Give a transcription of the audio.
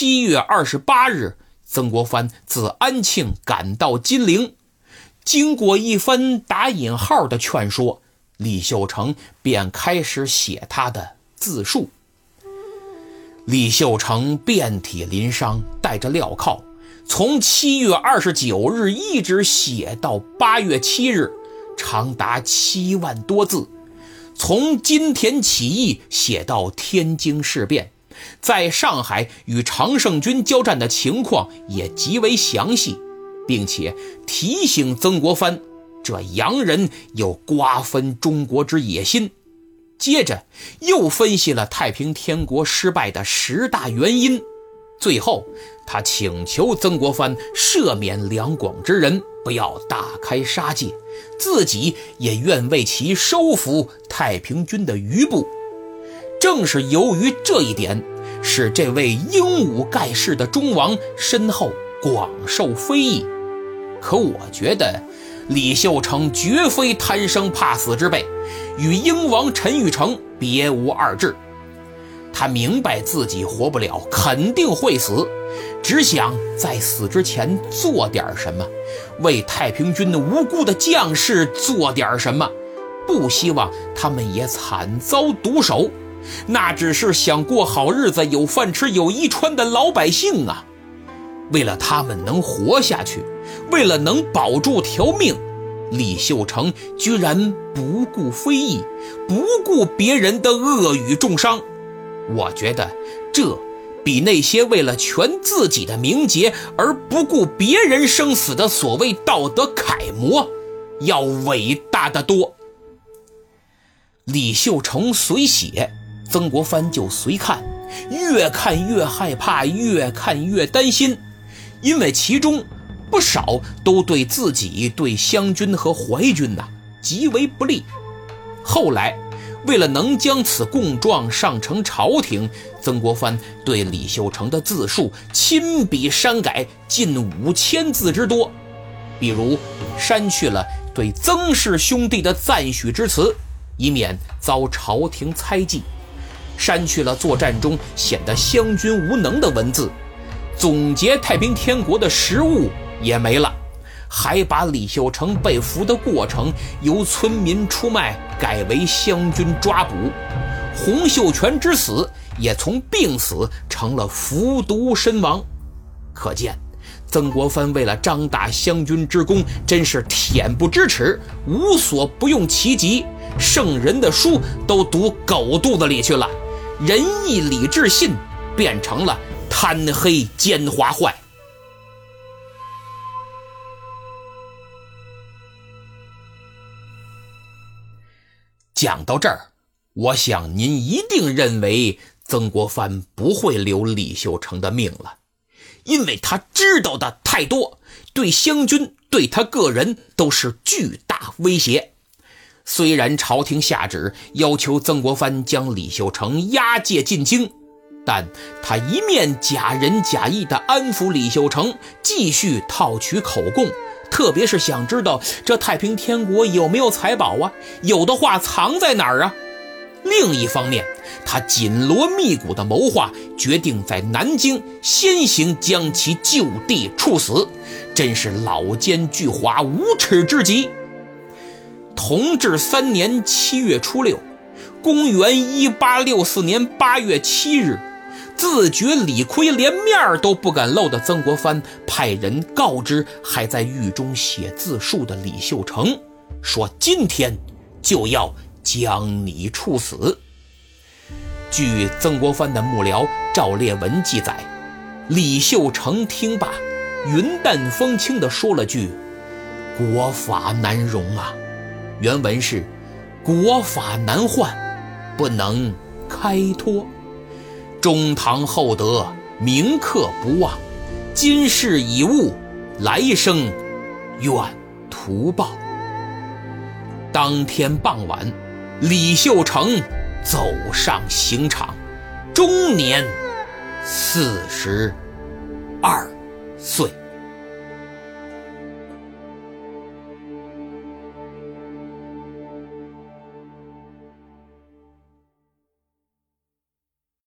七月二十八日，曾国藩自安庆赶到金陵，经过一番打引号的劝说，李秀成便开始写他的自述。李秀成遍体鳞伤，带着镣铐，从七月二十九日一直写到八月七日，长达七万多字。从金田起义写到天津事变，在上海与常胜军交战的情况也极为详细，并且提醒曾国藩，这洋人有瓜分中国之野心。接着又分析了太平天国失败的十大原因，最后他请求曾国藩赦免两广之人，不要大开杀戒。自己也愿为其收服太平军的余部，正是由于这一点，使这位英武盖世的忠王身后广受非议。可我觉得，李秀成绝非贪生怕死之辈，与英王陈玉成别无二致。他明白自己活不了，肯定会死。只想在死之前做点什么，为太平军的无辜的将士做点什么，不希望他们也惨遭毒手。那只是想过好日子、有饭吃、有衣穿的老百姓啊！为了他们能活下去，为了能保住条命，李秀成居然不顾非议，不顾别人的恶语重伤。我觉得这。比那些为了全自己的名节而不顾别人生死的所谓道德楷模，要伟大的多。李秀成随写，曾国藩就随看，越看越害怕，越看越担心，因为其中不少都对自己、对湘军和淮军呐极为不利。后来。为了能将此供状上呈朝廷，曾国藩对李秀成的自述亲笔删改近五千字之多，比如删去了对曾氏兄弟的赞许之词，以免遭朝廷猜忌；删去了作战中显得湘军无能的文字，总结太平天国的实物也没了。还把李秀成被俘的过程由村民出卖改为湘军抓捕，洪秀全之死也从病死成了服毒身亡。可见，曾国藩为了张大湘军之功，真是恬不知耻，无所不用其极。圣人的书都读狗肚子里去了，仁义礼智信变成了贪黑奸猾坏。讲到这儿，我想您一定认为曾国藩不会留李秀成的命了，因为他知道的太多，对湘军、对他个人都是巨大威胁。虽然朝廷下旨要求曾国藩将李秀成押解进京，但他一面假仁假义地安抚李秀成，继续套取口供。特别是想知道这太平天国有没有财宝啊？有的话藏在哪儿啊？另一方面，他紧锣密鼓的谋划，决定在南京先行将其就地处死，真是老奸巨猾、无耻之极。同治三年七月初六，公元一八六四年八月七日。自觉理亏，连面都不敢露的曾国藩派人告知还在狱中写自述的李秀成，说：“今天就要将你处死。”据曾国藩的幕僚赵烈文记载，李秀成听罢，云淡风轻地说了句：“国法难容啊。”原文是：“国法难换，不能开脱。”中堂厚德，铭刻不忘。今世已悟，来生愿图报。当天傍晚，李秀成走上刑场，终年四十二岁。